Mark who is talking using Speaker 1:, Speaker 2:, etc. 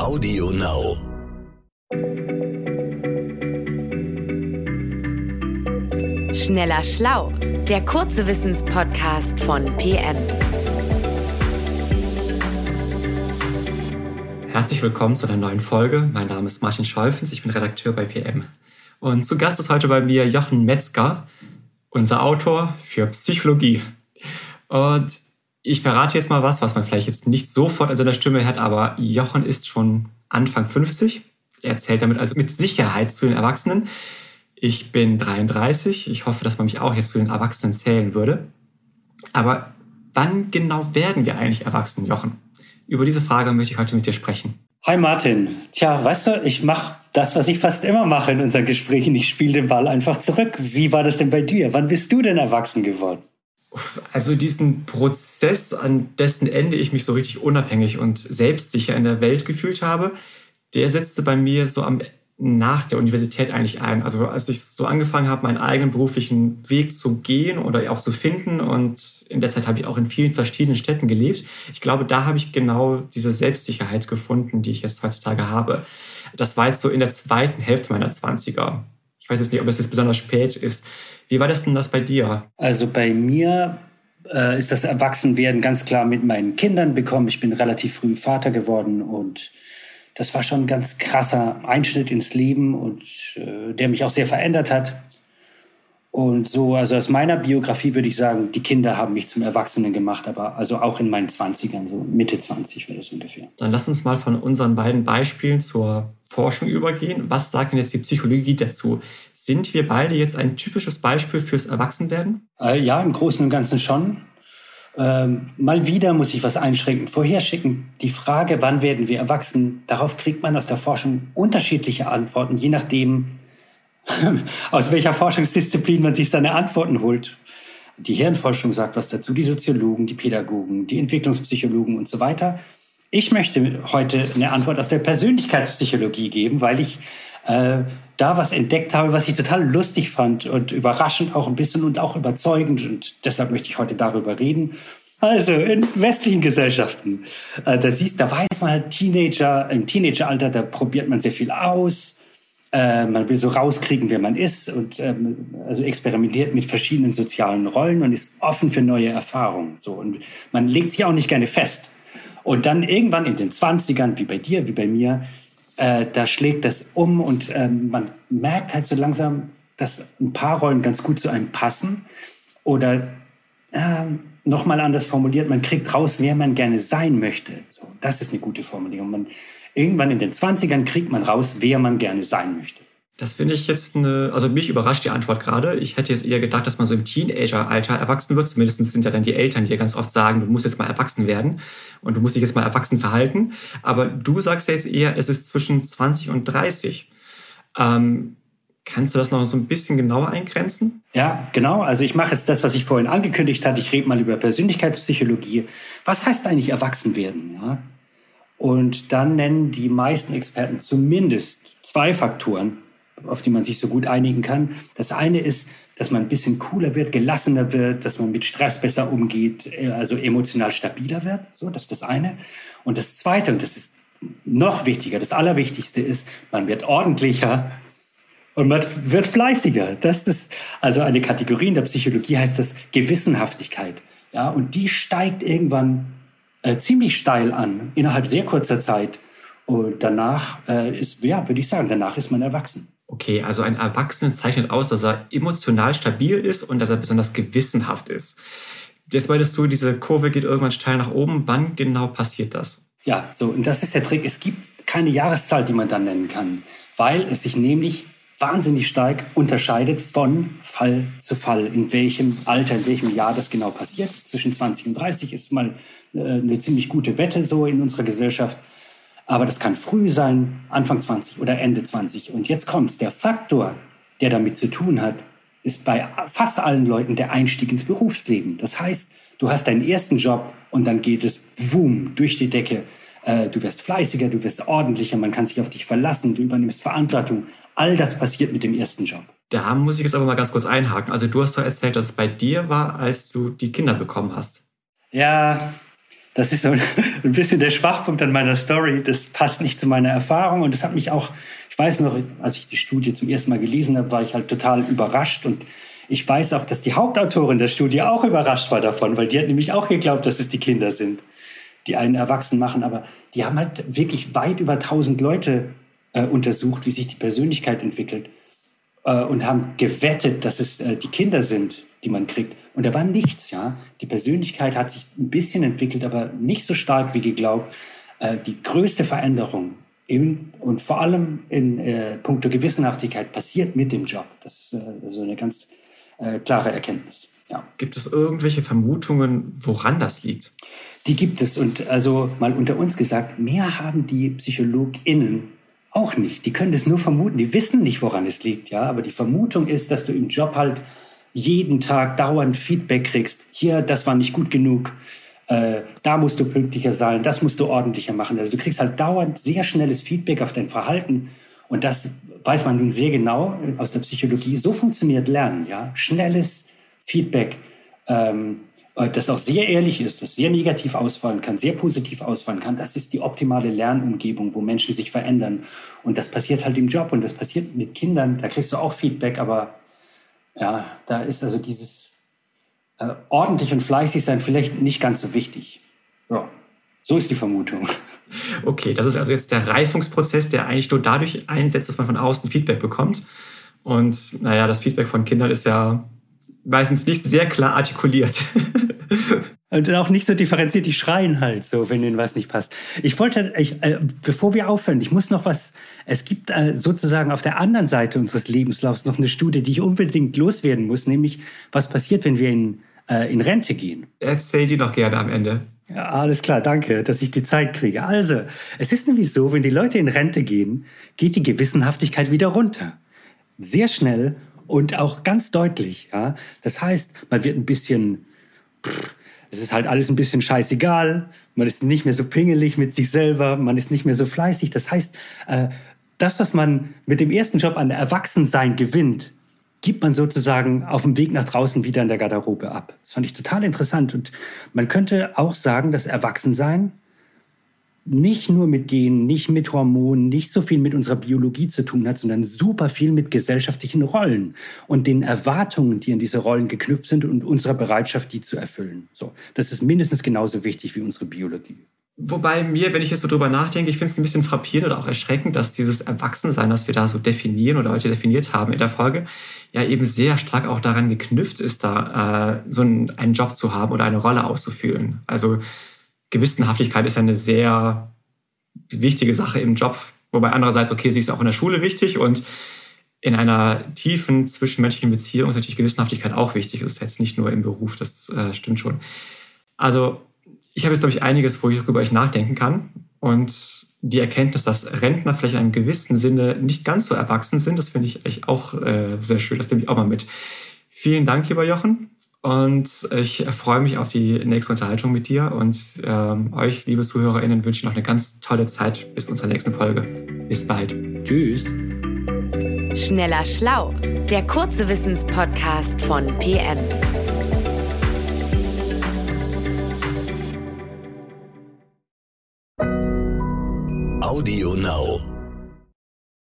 Speaker 1: Audio Now.
Speaker 2: Schneller Schlau, der kurze Wissenspodcast von PM.
Speaker 3: Herzlich willkommen zu einer neuen Folge. Mein Name ist Martin Scholfens, ich bin Redakteur bei PM. Und zu Gast ist heute bei mir Jochen Metzger, unser Autor für Psychologie. Und ich verrate jetzt mal was, was man vielleicht jetzt nicht sofort an seiner Stimme hört, aber Jochen ist schon Anfang 50. Er erzählt damit also mit Sicherheit zu den Erwachsenen. Ich bin 33. Ich hoffe, dass man mich auch jetzt zu den Erwachsenen zählen würde. Aber wann genau werden wir eigentlich erwachsen, Jochen? Über diese Frage möchte ich heute mit dir sprechen.
Speaker 4: Hi Martin. Tja, weißt du, ich mache das, was ich fast immer mache in unseren Gesprächen. Ich spiele den Ball einfach zurück. Wie war das denn bei dir? Wann bist du denn erwachsen geworden?
Speaker 3: Also diesen Prozess, an dessen Ende ich mich so richtig unabhängig und selbstsicher in der Welt gefühlt habe, der setzte bei mir so am nach der Universität eigentlich ein. Also als ich so angefangen habe, meinen eigenen beruflichen Weg zu gehen oder auch zu finden und in der Zeit habe ich auch in vielen verschiedenen Städten gelebt. Ich glaube, da habe ich genau diese Selbstsicherheit gefunden, die ich jetzt heutzutage habe. Das war jetzt so in der zweiten Hälfte meiner 20er. Ich weiß jetzt nicht, ob es jetzt besonders spät ist. Wie war das denn das bei dir?
Speaker 4: Also bei mir äh, ist das Erwachsenwerden ganz klar mit meinen Kindern bekommen. Ich bin relativ früh Vater geworden und das war schon ein ganz krasser Einschnitt ins Leben und äh, der mich auch sehr verändert hat. Und so, also aus meiner Biografie würde ich sagen, die Kinder haben mich zum Erwachsenen gemacht, aber also auch in meinen 20ern, so Mitte 20 wäre das ungefähr.
Speaker 3: Dann lass uns mal von unseren beiden Beispielen zur Forschung übergehen. Was sagt denn jetzt die Psychologie dazu? Sind wir beide jetzt ein typisches Beispiel fürs Erwachsenwerden?
Speaker 4: Äh, ja, im Großen und Ganzen schon. Ähm, mal wieder muss ich was einschränken, vorherschicken. Die Frage, wann werden wir erwachsen, darauf kriegt man aus der Forschung unterschiedliche Antworten, je nachdem, aus welcher Forschungsdisziplin man sich seine Antworten holt. Die Hirnforschung sagt was dazu, die Soziologen, die Pädagogen, die Entwicklungspsychologen und so weiter. Ich möchte heute eine Antwort aus der Persönlichkeitspsychologie geben, weil ich äh, da was entdeckt habe, was ich total lustig fand und überraschend auch ein bisschen und auch überzeugend. Und deshalb möchte ich heute darüber reden. Also in westlichen Gesellschaften, äh, da siehst, da weiß man halt Teenager, im Teenageralter, da probiert man sehr viel aus. Äh, man will so rauskriegen, wer man ist und ähm, also experimentiert mit verschiedenen sozialen Rollen und ist offen für neue Erfahrungen. So und man legt sich auch nicht gerne fest. Und dann irgendwann in den 20ern, wie bei dir, wie bei mir, äh, da schlägt das um und ähm, man merkt halt so langsam, dass ein paar Rollen ganz gut zu einem passen. Oder äh, nochmal anders formuliert, man kriegt raus, wer man gerne sein möchte. So, das ist eine gute Formulierung. Man, irgendwann in den 20ern kriegt man raus, wer man gerne sein möchte.
Speaker 3: Das finde ich jetzt eine, also mich überrascht die Antwort gerade. Ich hätte jetzt eher gedacht, dass man so im Teenager-Alter erwachsen wird. Zumindest sind ja dann die Eltern, die ja ganz oft sagen, du musst jetzt mal erwachsen werden und du musst dich jetzt mal erwachsen verhalten. Aber du sagst ja jetzt eher, es ist zwischen 20 und 30. Ähm, kannst du das noch so ein bisschen genauer eingrenzen?
Speaker 4: Ja, genau. Also ich mache jetzt das, was ich vorhin angekündigt hatte. Ich rede mal über Persönlichkeitspsychologie. Was heißt eigentlich erwachsen werden? Ja? Und dann nennen die meisten Experten zumindest zwei Faktoren, auf die man sich so gut einigen kann. Das eine ist, dass man ein bisschen cooler wird, gelassener wird, dass man mit Stress besser umgeht, äh, also emotional stabiler wird. So, das ist das eine. Und das zweite, und das ist noch wichtiger, das Allerwichtigste ist, man wird ordentlicher und man wird fleißiger. Das ist also eine Kategorie in der Psychologie heißt das Gewissenhaftigkeit. Ja, und die steigt irgendwann äh, ziemlich steil an, innerhalb sehr kurzer Zeit. Und danach äh, ist, ja, würde ich sagen, danach ist man erwachsen.
Speaker 3: Okay, also ein Erwachsener zeichnet aus, dass er emotional stabil ist und dass er besonders gewissenhaft ist. Jetzt meintest du, diese Kurve geht irgendwann steil nach oben. Wann genau passiert das?
Speaker 4: Ja, so, und das ist der Trick. Es gibt keine Jahreszahl, die man dann nennen kann, weil es sich nämlich wahnsinnig stark unterscheidet von Fall zu Fall, in welchem Alter, in welchem Jahr das genau passiert. Zwischen 20 und 30 ist mal äh, eine ziemlich gute Wette so in unserer Gesellschaft. Aber das kann früh sein, Anfang 20 oder Ende 20. Und jetzt kommt's. Der Faktor, der damit zu tun hat, ist bei fast allen Leuten der Einstieg ins Berufsleben. Das heißt, du hast deinen ersten Job und dann geht es boom durch die Decke. Äh, du wirst fleißiger, du wirst ordentlicher, man kann sich auf dich verlassen, du übernimmst Verantwortung. All das passiert mit dem ersten Job.
Speaker 3: Da muss ich jetzt aber mal ganz kurz einhaken. Also du hast doch erzählt, dass es bei dir war, als du die Kinder bekommen hast.
Speaker 4: Ja, Das ist so ein bisschen der Schwachpunkt an meiner Story. Das passt nicht zu meiner Erfahrung und das hat mich auch, ich weiß noch, als ich die Studie zum ersten Mal gelesen habe, war ich halt total überrascht und ich weiß auch, dass die Hauptautorin der Studie auch überrascht war davon, weil die hat nämlich auch geglaubt, dass es die Kinder sind, die einen erwachsen machen. Aber die haben halt wirklich weit über 1000 Leute äh, untersucht, wie sich die Persönlichkeit entwickelt äh, und haben gewettet, dass es äh, die Kinder sind, die man kriegt. Und da war nichts, ja. Die Persönlichkeit hat sich ein bisschen entwickelt, aber nicht so stark wie geglaubt. Äh, die größte Veränderung in, und vor allem in äh, puncto Gewissenhaftigkeit passiert mit dem Job. Das ist äh, so eine ganz äh, klare Erkenntnis. Ja.
Speaker 3: Gibt es irgendwelche Vermutungen, woran das liegt?
Speaker 4: Die gibt es. Und also mal unter uns gesagt, mehr haben die PsychologInnen auch nicht. Die können das nur vermuten. Die wissen nicht, woran es liegt. Ja, aber die Vermutung ist, dass du im Job halt jeden Tag dauernd Feedback kriegst. Hier, das war nicht gut genug. Äh, da musst du pünktlicher sein. Das musst du ordentlicher machen. Also du kriegst halt dauernd sehr schnelles Feedback auf dein Verhalten. Und das weiß man nun sehr genau aus der Psychologie. So funktioniert Lernen. Ja, schnelles Feedback. Ähm, das auch sehr ehrlich ist, das sehr negativ ausfallen kann, sehr positiv ausfallen kann, das ist die optimale Lernumgebung, wo Menschen sich verändern. Und das passiert halt im Job und das passiert mit Kindern, da kriegst du auch Feedback, aber ja, da ist also dieses äh, ordentlich und fleißig sein vielleicht nicht ganz so wichtig. Ja, so ist die Vermutung.
Speaker 3: Okay, das ist also jetzt der Reifungsprozess, der eigentlich nur dadurch einsetzt, dass man von außen Feedback bekommt. Und naja, das Feedback von Kindern ist ja meistens nicht sehr klar artikuliert.
Speaker 4: Und auch nicht so differenziert, die schreien halt so, wenn ihnen was nicht passt. Ich wollte, ich, äh, bevor wir aufhören, ich muss noch was, es gibt äh, sozusagen auf der anderen Seite unseres Lebenslaufs noch eine Studie, die ich unbedingt loswerden muss, nämlich was passiert, wenn wir in, äh, in Rente gehen.
Speaker 3: Erzähl die doch gerne am Ende.
Speaker 4: Ja, alles klar, danke, dass ich die Zeit kriege. Also, es ist nämlich so, wenn die Leute in Rente gehen, geht die Gewissenhaftigkeit wieder runter. Sehr schnell und auch ganz deutlich. Ja? Das heißt, man wird ein bisschen, pff, es ist halt alles ein bisschen scheißegal, man ist nicht mehr so pingelig mit sich selber, man ist nicht mehr so fleißig. Das heißt, äh, das, was man mit dem ersten Job an Erwachsensein gewinnt, gibt man sozusagen auf dem Weg nach draußen wieder in der Garderobe ab. Das fand ich total interessant. Und man könnte auch sagen, dass Erwachsensein nicht nur mit Genen, nicht mit Hormonen, nicht so viel mit unserer Biologie zu tun hat, sondern super viel mit gesellschaftlichen Rollen und den Erwartungen, die an diese Rollen geknüpft sind und unserer Bereitschaft, die zu erfüllen. So, das ist mindestens genauso wichtig wie unsere Biologie.
Speaker 3: Wobei mir, wenn ich jetzt so drüber nachdenke, ich finde es ein bisschen frappierend oder auch erschreckend, dass dieses Erwachsensein, das wir da so definieren oder heute definiert haben in der Folge, ja eben sehr stark auch daran geknüpft ist, da äh, so einen, einen Job zu haben oder eine Rolle auszufüllen. Also Gewissenhaftigkeit ist eine sehr wichtige Sache im Job, wobei andererseits, okay, sie ist auch in der Schule wichtig und in einer tiefen zwischenmenschlichen Beziehung ist natürlich Gewissenhaftigkeit auch wichtig. Das ist jetzt nicht nur im Beruf, das äh, stimmt schon. Also ich habe jetzt, glaube ich, einiges, wo ich darüber ich nachdenken kann. Und die Erkenntnis, dass Rentner vielleicht in einem gewissen Sinne nicht ganz so erwachsen sind, das finde ich echt auch äh, sehr schön. Das nehme ich auch mal mit. Vielen Dank, lieber Jochen. Und ich freue mich auf die nächste Unterhaltung mit dir. Und ähm, euch, liebe ZuhörerInnen, wünsche ich noch eine ganz tolle Zeit bis unserer nächsten Folge. Bis bald.
Speaker 4: Tschüss.
Speaker 2: Schneller Schlau, der kurze Wissenspodcast von PM.